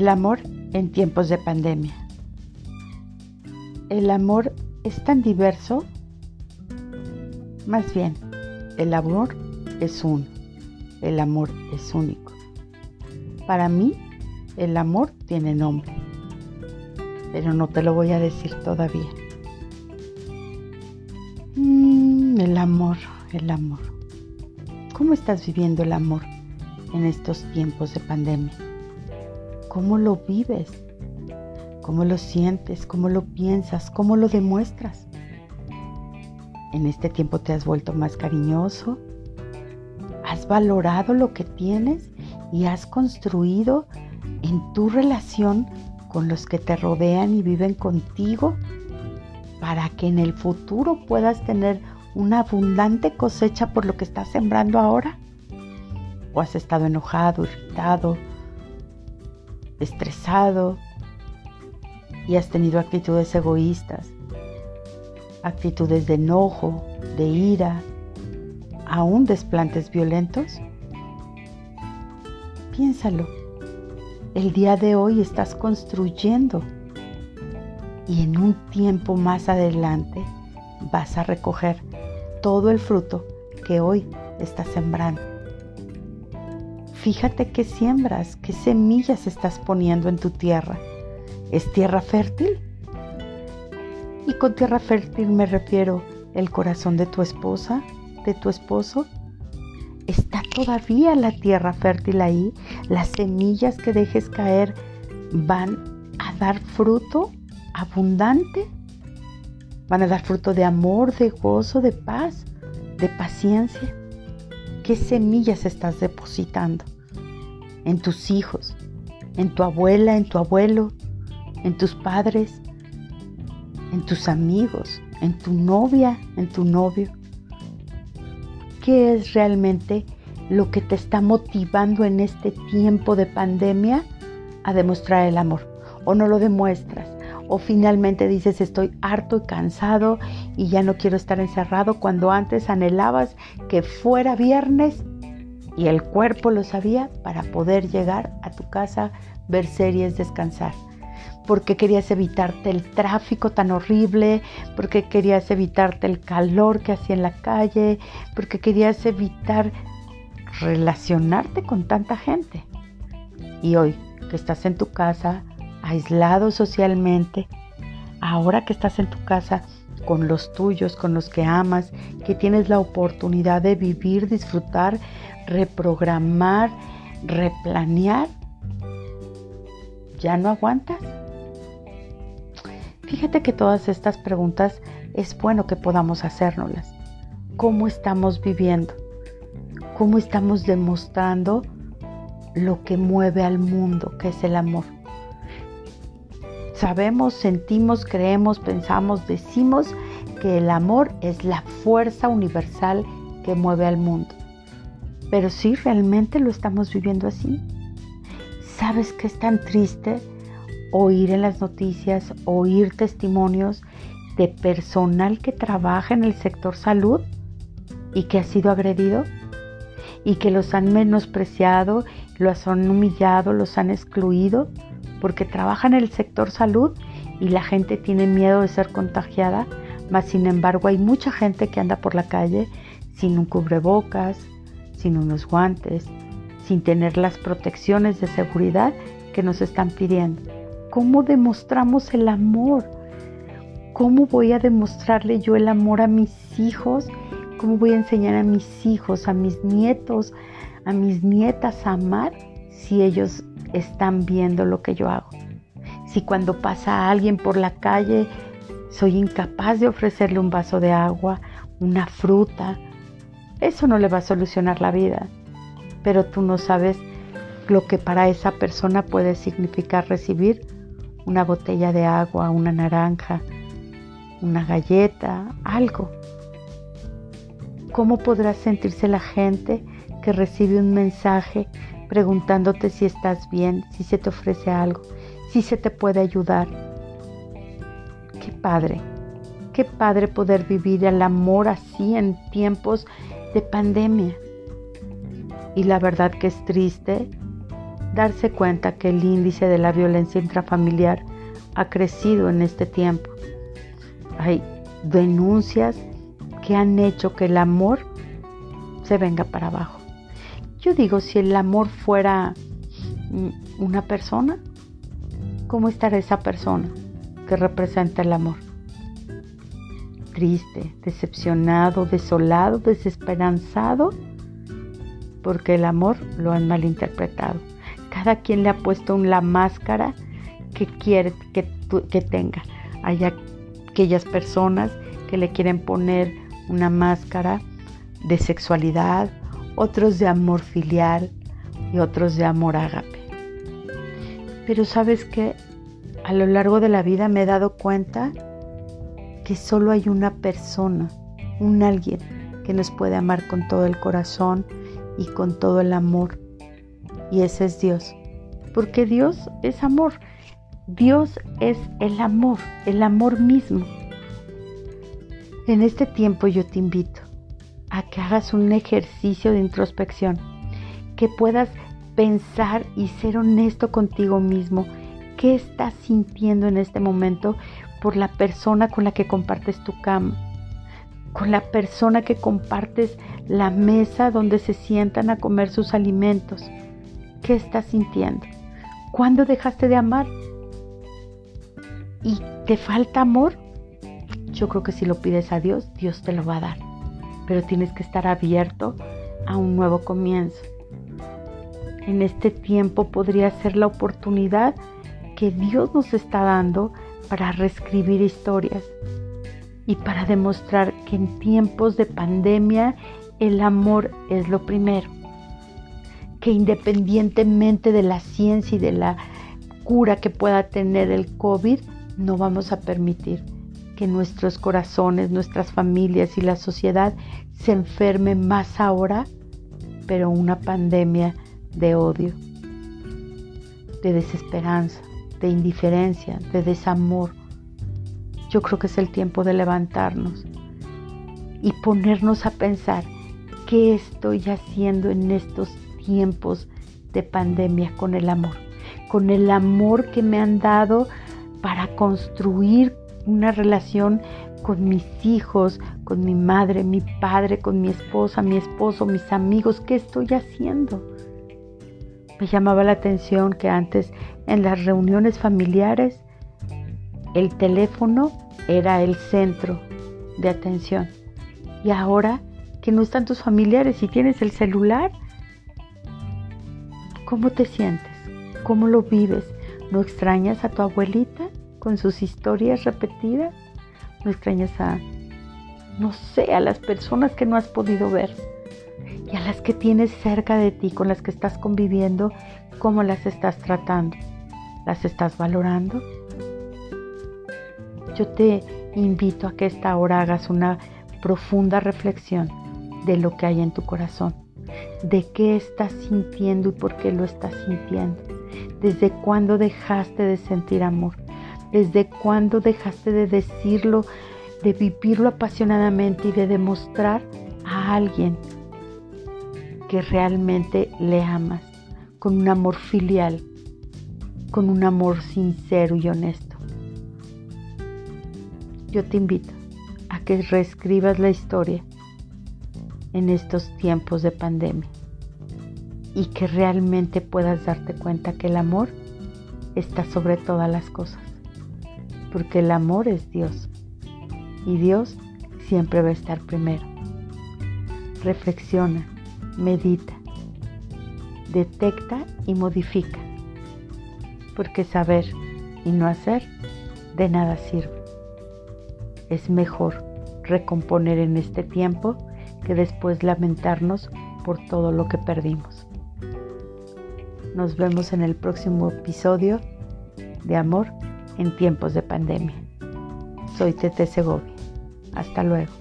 El amor en tiempos de pandemia. El amor es tan diverso. Más bien, el amor es uno. El amor es único. Para mí, el amor tiene nombre. Pero no te lo voy a decir todavía. Mm, el amor, el amor. ¿Cómo estás viviendo el amor en estos tiempos de pandemia? ¿Cómo lo vives? ¿Cómo lo sientes? ¿Cómo lo piensas? ¿Cómo lo demuestras? ¿En este tiempo te has vuelto más cariñoso? ¿Has valorado lo que tienes y has construido en tu relación con los que te rodean y viven contigo para que en el futuro puedas tener una abundante cosecha por lo que estás sembrando ahora? ¿O has estado enojado, irritado, estresado y has tenido actitudes egoístas, actitudes de enojo, de ira, aún desplantes violentos? Piénsalo. El día de hoy estás construyendo y en un tiempo más adelante vas a recoger todo el fruto que hoy estás sembrando. Fíjate qué siembras, qué semillas estás poniendo en tu tierra. ¿Es tierra fértil? Y con tierra fértil me refiero el corazón de tu esposa, de tu esposo. ¿Está todavía la tierra fértil ahí? ¿Las semillas que dejes caer van a dar fruto abundante? ¿Van a dar fruto de amor, de gozo, de paz, de paciencia? ¿Qué semillas estás depositando? En tus hijos, en tu abuela, en tu abuelo, en tus padres, en tus amigos, en tu novia, en tu novio. ¿Qué es realmente lo que te está motivando en este tiempo de pandemia a demostrar el amor? ¿O no lo demuestras? O finalmente dices estoy harto y cansado y ya no quiero estar encerrado cuando antes anhelabas que fuera viernes y el cuerpo lo sabía para poder llegar a tu casa, ver series, descansar. Porque querías evitarte el tráfico tan horrible, porque querías evitarte el calor que hacía en la calle, porque querías evitar relacionarte con tanta gente. Y hoy que estás en tu casa, aislado socialmente, ahora que estás en tu casa con los tuyos, con los que amas, que tienes la oportunidad de vivir, disfrutar, reprogramar, replanear, ¿ya no aguantas? Fíjate que todas estas preguntas es bueno que podamos hacérnoslas. ¿Cómo estamos viviendo? ¿Cómo estamos demostrando lo que mueve al mundo, que es el amor? Sabemos, sentimos, creemos, pensamos, decimos que el amor es la fuerza universal que mueve al mundo. Pero si realmente lo estamos viviendo así. ¿Sabes que es tan triste oír en las noticias, oír testimonios de personal que trabaja en el sector salud y que ha sido agredido? Y que los han menospreciado, los han humillado, los han excluido porque trabaja en el sector salud y la gente tiene miedo de ser contagiada, mas sin embargo hay mucha gente que anda por la calle sin un cubrebocas, sin unos guantes, sin tener las protecciones de seguridad que nos están pidiendo. ¿Cómo demostramos el amor? ¿Cómo voy a demostrarle yo el amor a mis hijos? ¿Cómo voy a enseñar a mis hijos, a mis nietos, a mis nietas a amar si ellos están viendo lo que yo hago. Si cuando pasa alguien por la calle soy incapaz de ofrecerle un vaso de agua, una fruta, eso no le va a solucionar la vida. Pero tú no sabes lo que para esa persona puede significar recibir una botella de agua, una naranja, una galleta, algo. ¿Cómo podrá sentirse la gente que recibe un mensaje preguntándote si estás bien, si se te ofrece algo, si se te puede ayudar. Qué padre, qué padre poder vivir el amor así en tiempos de pandemia. Y la verdad que es triste darse cuenta que el índice de la violencia intrafamiliar ha crecido en este tiempo. Hay denuncias que han hecho que el amor se venga para abajo. Yo digo, si el amor fuera mm, una persona, ¿cómo estará esa persona que representa el amor? Triste, decepcionado, desolado, desesperanzado, porque el amor lo han malinterpretado. Cada quien le ha puesto la máscara que quiere que, que tenga. Hay aquellas personas que le quieren poner una máscara de sexualidad, otros de amor filial y otros de amor ágape. Pero sabes que a lo largo de la vida me he dado cuenta que solo hay una persona, un alguien que nos puede amar con todo el corazón y con todo el amor. Y ese es Dios. Porque Dios es amor. Dios es el amor, el amor mismo. En este tiempo yo te invito a que hagas un ejercicio de introspección, que puedas pensar y ser honesto contigo mismo. ¿Qué estás sintiendo en este momento por la persona con la que compartes tu cama? Con la persona que compartes la mesa donde se sientan a comer sus alimentos. ¿Qué estás sintiendo? ¿Cuándo dejaste de amar? ¿Y te falta amor? Yo creo que si lo pides a Dios, Dios te lo va a dar. Pero tienes que estar abierto a un nuevo comienzo. En este tiempo podría ser la oportunidad que Dios nos está dando para reescribir historias y para demostrar que en tiempos de pandemia el amor es lo primero. Que independientemente de la ciencia y de la cura que pueda tener el COVID, no vamos a permitir que nuestros corazones, nuestras familias y la sociedad se enfermen más ahora, pero una pandemia de odio, de desesperanza, de indiferencia, de desamor. Yo creo que es el tiempo de levantarnos y ponernos a pensar qué estoy haciendo en estos tiempos de pandemia con el amor, con el amor que me han dado para construir una relación con mis hijos, con mi madre, mi padre, con mi esposa, mi esposo, mis amigos. ¿Qué estoy haciendo? Me llamaba la atención que antes en las reuniones familiares el teléfono era el centro de atención. Y ahora que no están tus familiares y tienes el celular, ¿cómo te sientes? ¿Cómo lo vives? ¿No extrañas a tu abuelita? Con sus historias repetidas. No extrañas a, no sé, a las personas que no has podido ver y a las que tienes cerca de ti, con las que estás conviviendo, cómo las estás tratando. ¿Las estás valorando? Yo te invito a que esta hora hagas una profunda reflexión de lo que hay en tu corazón, de qué estás sintiendo y por qué lo estás sintiendo, desde cuándo dejaste de sentir amor, ¿Desde cuándo dejaste de decirlo, de vivirlo apasionadamente y de demostrar a alguien que realmente le amas con un amor filial, con un amor sincero y honesto? Yo te invito a que reescribas la historia en estos tiempos de pandemia y que realmente puedas darte cuenta que el amor está sobre todas las cosas porque el amor es Dios y Dios siempre va a estar primero. Reflexiona, medita, detecta y modifica, porque saber y no hacer de nada sirve. Es mejor recomponer en este tiempo que después lamentarnos por todo lo que perdimos. Nos vemos en el próximo episodio de Amor en tiempos de pandemia. Soy Tete Segovia. Hasta luego.